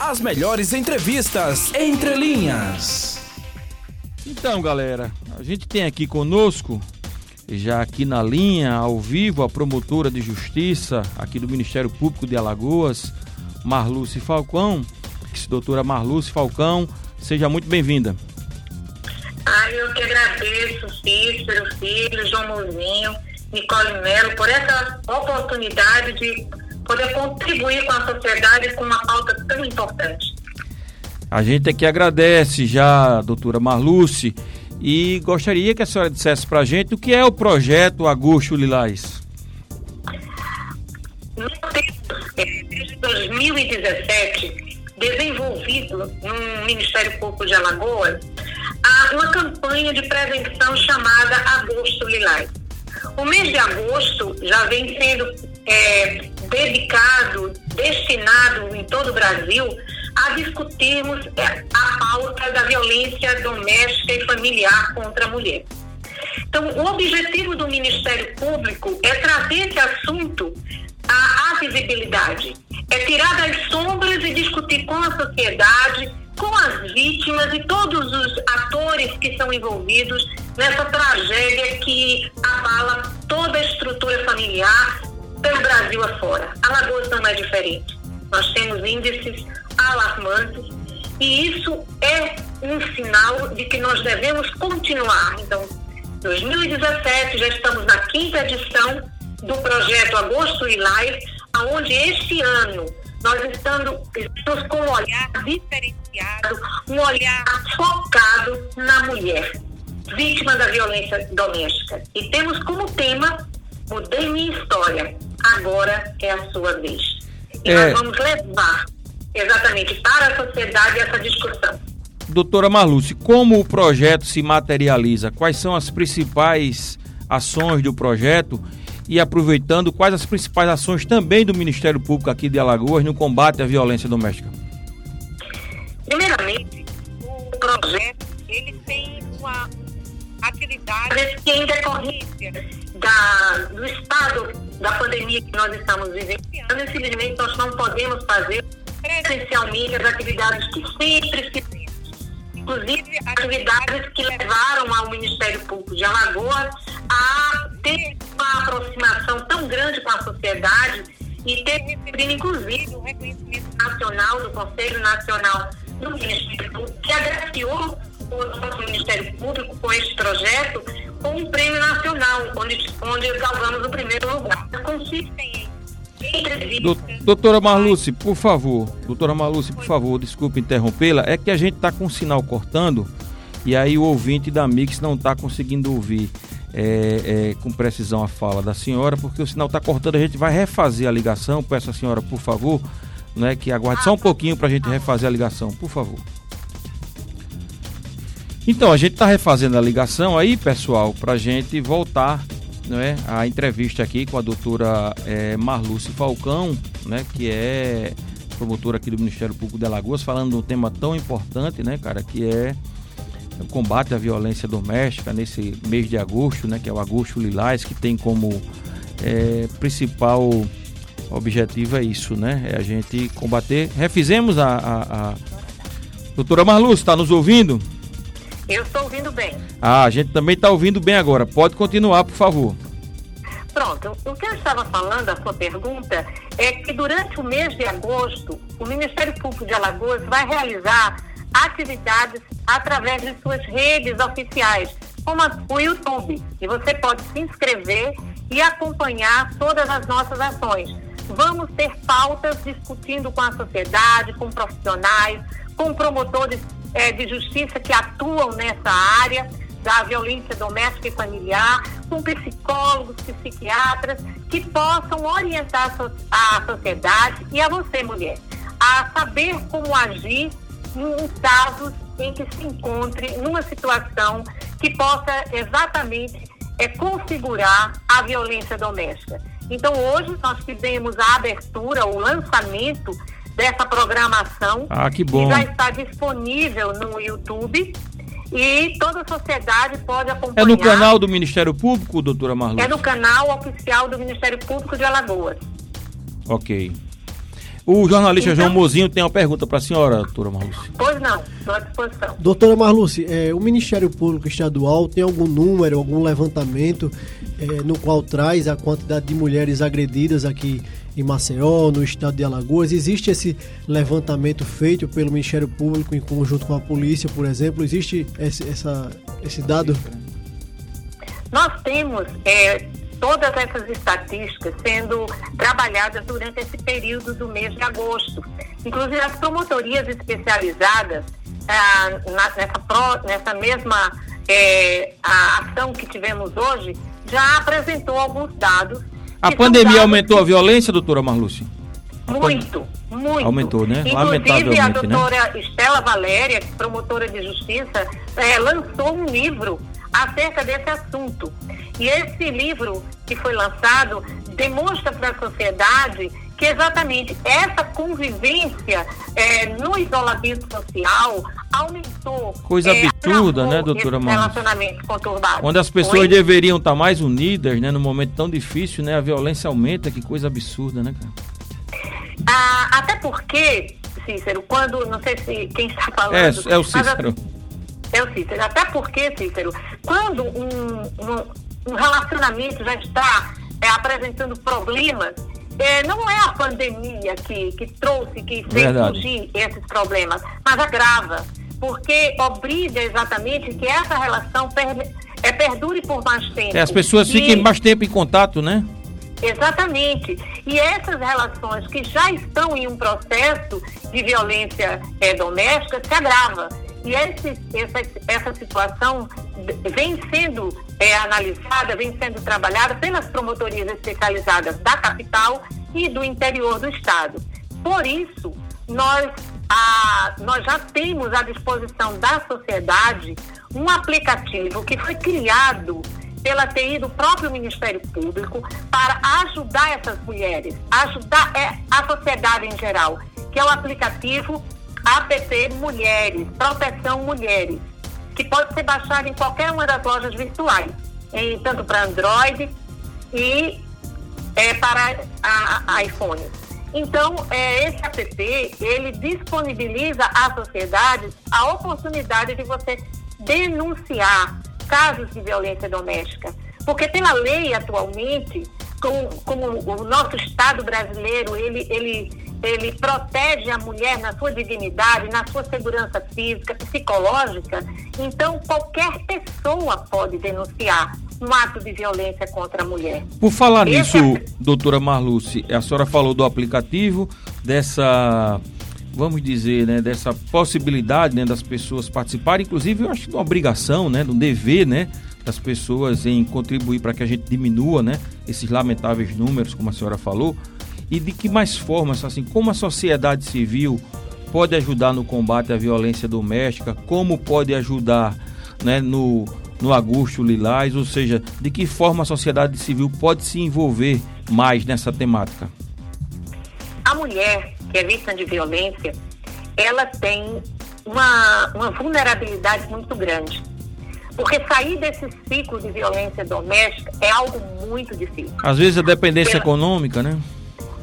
As melhores entrevistas entre linhas. Então, galera, a gente tem aqui conosco, já aqui na linha, ao vivo, a promotora de justiça aqui do Ministério Público de Alagoas, Marluce Falcão. Doutora Marluce Falcão, seja muito bem-vinda. Ah, eu que agradeço, Cícero, Filho, João Mozinho, Nicole Melo, por essa oportunidade de poder contribuir com a sociedade com uma pauta tão importante. A gente aqui agradece já, doutora Marluce, e gostaria que a senhora dissesse para a gente o que é o projeto Agosto Lilás. Nós temos, desde 2017, desenvolvido no Ministério Público de Alagoas uma campanha de prevenção chamada Agosto Lilás. O mês de agosto já vem sendo é, dedicado, destinado em todo o Brasil a discutirmos é, a pauta da violência doméstica e familiar contra a mulher. Então, o objetivo do Ministério Público é trazer esse assunto à, à visibilidade, é tirar das sombras e discutir com a sociedade, com as vítimas e todos os atores que são envolvidos nessa tragédia que abala toda a estrutura familiar pelo Brasil afora. Alagoas não é diferente. Nós temos índices alarmantes e isso é um sinal de que nós devemos continuar. Então, 2017 já estamos na quinta edição do projeto Agosto e Live, aonde este ano nós estamos, estamos com um olhar diferenciado, um olhar focado na mulher, vítima da violência doméstica. E temos como tema Mudei minha história, agora é a sua vez. E é... nós vamos levar exatamente para a sociedade essa discussão. Doutora Marluce, como o projeto se materializa? Quais são as principais ações do projeto? E aproveitando, quais as principais ações também do Ministério Público aqui de Alagoas no combate à violência doméstica? Primeiramente, o projeto ele tem uma atividade que em decorrência da, do estado da pandemia que nós estamos vivenciando, infelizmente nós não podemos fazer presencialmente as atividades que sempre fizemos. Inclusive, atividades que levaram ao Ministério Público de Alagoas a ter uma aproximação tão grande com a sociedade e ter recebido, inclusive, o reconhecimento nacional do Conselho Nacional do Ministério Público, que agraciou o nosso Ministério Público com este projeto com um prêmio nacional, onde, onde galgamos o primeiro lugar. Consistem em Doutora Marluce, por favor, doutora Marluce, por favor, desculpe interrompê-la, é que a gente está com o sinal cortando e aí o ouvinte da Mix não está conseguindo ouvir é, é, com precisão a fala da senhora, porque o sinal está cortando, a gente vai refazer a ligação, peço a senhora, por favor, né, que aguarde só um pouquinho para a gente refazer a ligação, por favor. Então, a gente está refazendo a ligação aí, pessoal, para a gente voltar né, a entrevista aqui com a doutora é, Marluce Falcão, né, que é promotora aqui do Ministério Público de Alagoas, falando de um tema tão importante, né, cara, que é o combate à violência doméstica nesse mês de agosto, né, que é o Agosto Lilás, que tem como é, principal objetivo é isso, né, é a gente combater. Refizemos a, a, a... doutora Marluce, está nos ouvindo? Eu estou ouvindo bem. Ah, a gente também está ouvindo bem agora. Pode continuar, por favor. Pronto, o que eu estava falando, a sua pergunta, é que durante o mês de agosto, o Ministério Público de Alagoas vai realizar atividades através de suas redes oficiais, como o YouTube. E você pode se inscrever e acompanhar todas as nossas ações. Vamos ter pautas discutindo com a sociedade, com profissionais, com promotores é, de justiça que atuam nessa área da violência doméstica e familiar, com psicólogos, psiquiatras, que possam orientar a sociedade e a você, mulher, a saber como agir em casos em que se encontre numa situação que possa exatamente é, configurar a violência doméstica. Então, hoje nós fizemos a abertura, o lançamento dessa programação. Ah, que bom. Que já está disponível no YouTube e toda a sociedade pode acompanhar. É no canal do Ministério Público, doutora Marluz? É no canal oficial do Ministério Público de Alagoas. Ok. O jornalista então, João Mozinho tem uma pergunta para a senhora, doutora Marluce. Pois não, estou à disposição. Doutora Marluce, é, o Ministério Público Estadual tem algum número, algum levantamento é, no qual traz a quantidade de mulheres agredidas aqui em Maceió, no estado de Alagoas? Existe esse levantamento feito pelo Ministério Público em conjunto com a polícia, por exemplo? Existe esse, essa, esse dado? Nós temos é, todas essas estatísticas sendo trabalhadas durante esse período do mês de agosto. Inclusive, as promotorias especializadas ah, nessa, pro, nessa mesma é, ação que tivemos hoje já apresentou alguns dados. A pandemia dados aumentou que... a violência, doutora Marlúcia? Muito, muito. Aumentou, né? Inclusive, a né? doutora né? Estela Valéria, promotora de justiça, é, lançou um livro acerca desse assunto. E esse livro que foi lançado demonstra para a sociedade que exatamente essa convivência é, no isolamento social aumentou. Coisa é, absurda, né, doutora Márcia? Relacionamento conturbado. Onde as pessoas Oi? deveriam estar mais unidas, né, no momento tão difícil, né, a violência aumenta, que coisa absurda, né, cara? Ah, até porque, Cícero, quando, não sei se quem está falando... É, é o Cícero. É o Cícero. Até porque, Cícero, quando um, um, um relacionamento já está é, apresentando problemas, é, não é a pandemia que, que trouxe, que fez Verdade. surgir esses problemas, mas agrava, porque obriga exatamente que essa relação per, é, perdure por mais tempo. É, as pessoas e, fiquem mais tempo em contato, né? Exatamente. E essas relações que já estão em um processo de violência é, doméstica se agrava. E esse, essa, essa situação vem sendo é, analisada, vem sendo trabalhada pelas promotorias especializadas da capital e do interior do estado. Por isso, nós, a, nós já temos à disposição da sociedade um aplicativo que foi criado pela TI do próprio Ministério Público para ajudar essas mulheres, ajudar é, a sociedade em geral, que é o aplicativo APP Mulheres, Proteção Mulheres, que pode ser baixado em qualquer uma das lojas virtuais, em, tanto para Android e é, para a, a iPhone. Então, é, esse app, ele disponibiliza à sociedade a oportunidade de você denunciar casos de violência doméstica. Porque pela lei atualmente, como, como o nosso Estado brasileiro, ele, ele ele protege a mulher na sua dignidade, na sua segurança física, psicológica, então qualquer pessoa pode denunciar um ato de violência contra a mulher. Por falar Esse nisso, é... doutora Marluce, a senhora falou do aplicativo, dessa, vamos dizer, né, dessa possibilidade né, das pessoas participarem, inclusive eu acho que uma obrigação, né, um dever, né, das pessoas em contribuir para que a gente diminua, né, esses lamentáveis números, como a senhora falou e de que mais formas, assim, como a sociedade civil pode ajudar no combate à violência doméstica, como pode ajudar né, no, no Augusto Lilás, ou seja, de que forma a sociedade civil pode se envolver mais nessa temática? A mulher que é vítima de violência, ela tem uma, uma vulnerabilidade muito grande. Porque sair desse ciclo de violência doméstica é algo muito difícil. Às vezes a dependência econômica, né?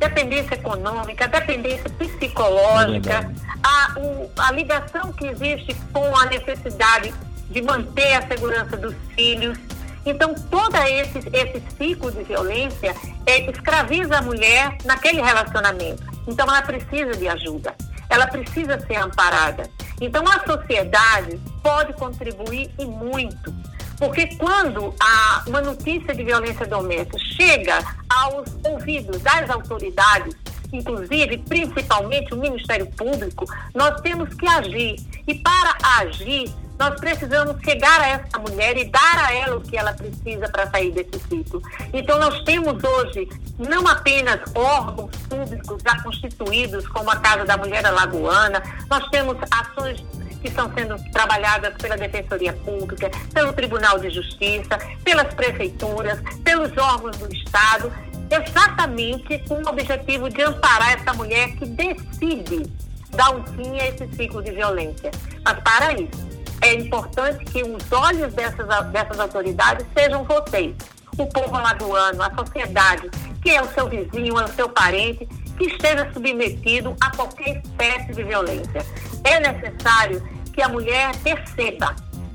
Dependência econômica, dependência psicológica, é a, o, a ligação que existe com a necessidade de manter a segurança dos filhos. Então, todo esse, esse ciclo de violência é, escraviza a mulher naquele relacionamento. Então, ela precisa de ajuda, ela precisa ser amparada. Então, a sociedade pode contribuir e muito porque quando a, uma notícia de violência doméstica chega aos ouvidos das autoridades, inclusive, principalmente o Ministério Público, nós temos que agir. E para agir, nós precisamos chegar a essa mulher e dar a ela o que ela precisa para sair desse ciclo. Então, nós temos hoje não apenas órgãos públicos já constituídos, como a Casa da Mulher Alagoana, nós temos ações que estão sendo trabalhadas pela Defensoria Pública, pelo Tribunal de Justiça, pelas prefeituras, pelos órgãos do Estado, exatamente com o objetivo de amparar essa mulher que decide dar um fim a esse ciclo de violência. Mas para isso, é importante que os olhos dessas, dessas autoridades sejam vocês, o povo alagoano, a sociedade, que é o seu vizinho, é o seu parente, que esteja submetido a qualquer espécie de violência. É necessário que a mulher perceba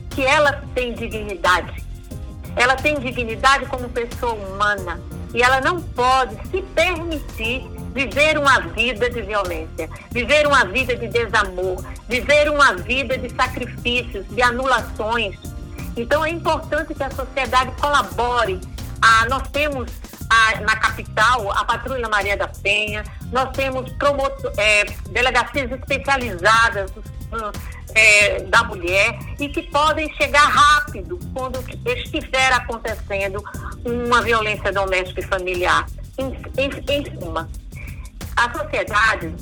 que ela tem dignidade. Ela tem dignidade como pessoa humana e ela não pode se permitir viver uma vida de violência, viver uma vida de desamor, viver uma vida de sacrifícios, de anulações. Então é importante que a sociedade colabore. Ah, nós temos ah, na capital a Patrulha Maria da Penha, nós temos promotor, é, delegacias especializadas é, da mulher e que podem chegar rápido quando estiver acontecendo uma violência doméstica e familiar. Em, em, em suma, a sociedade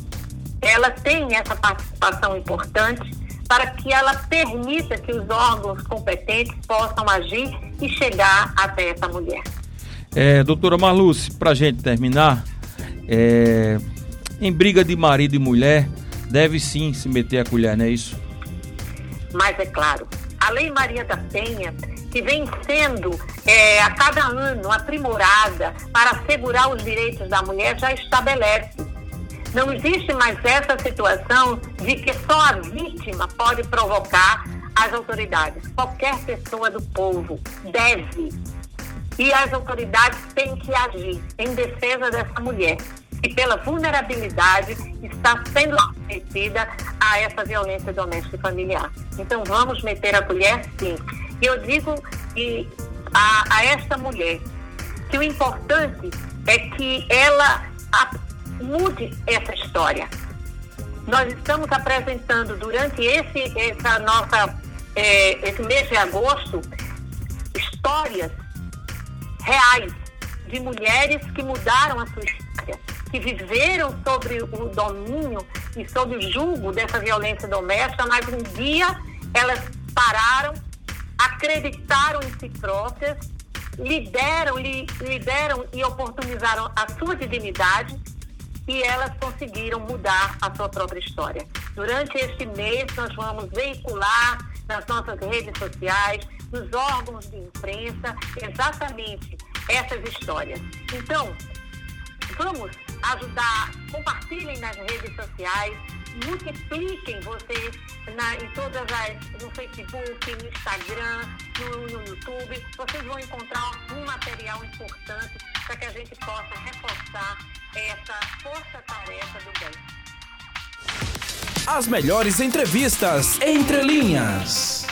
ela tem essa participação importante para que ela permita que os órgãos competentes possam agir e chegar até essa mulher. É, doutora Marluce, para gente terminar, é, em briga de marido e mulher, deve sim se meter a colher, não é isso? Mas é claro, a Lei Maria da Penha, que vem sendo é, a cada ano aprimorada para assegurar os direitos da mulher, já estabelece. Não existe mais essa situação de que só a vítima pode provocar as autoridades. Qualquer pessoa do povo deve. E as autoridades têm que agir em defesa dessa mulher que pela vulnerabilidade está sendo submetida a essa violência doméstica e familiar. Então vamos meter a colher sim. E eu digo e a, a esta mulher que o importante é que ela a, mude essa história. Nós estamos apresentando durante esse, essa nossa, é, esse mês de agosto histórias reais de mulheres que mudaram a sua história, que viveram sobre o domínio e sob o julgo dessa violência doméstica, mas um dia elas pararam, acreditaram em si próprias, lideram, lideram e oportunizaram a sua dignidade e elas conseguiram mudar a sua própria história. Durante este mês, nós vamos veicular nas nossas redes sociais, nos órgãos de imprensa, exatamente essas histórias. Então, vamos ajudar, compartilhem nas redes sociais, multipliquem você na, em todas as, no Facebook, no Instagram, no, no YouTube. Vocês vão encontrar um material importante para que a gente possa reforçar essa força-tarefa do bem. As melhores entrevistas entre linhas.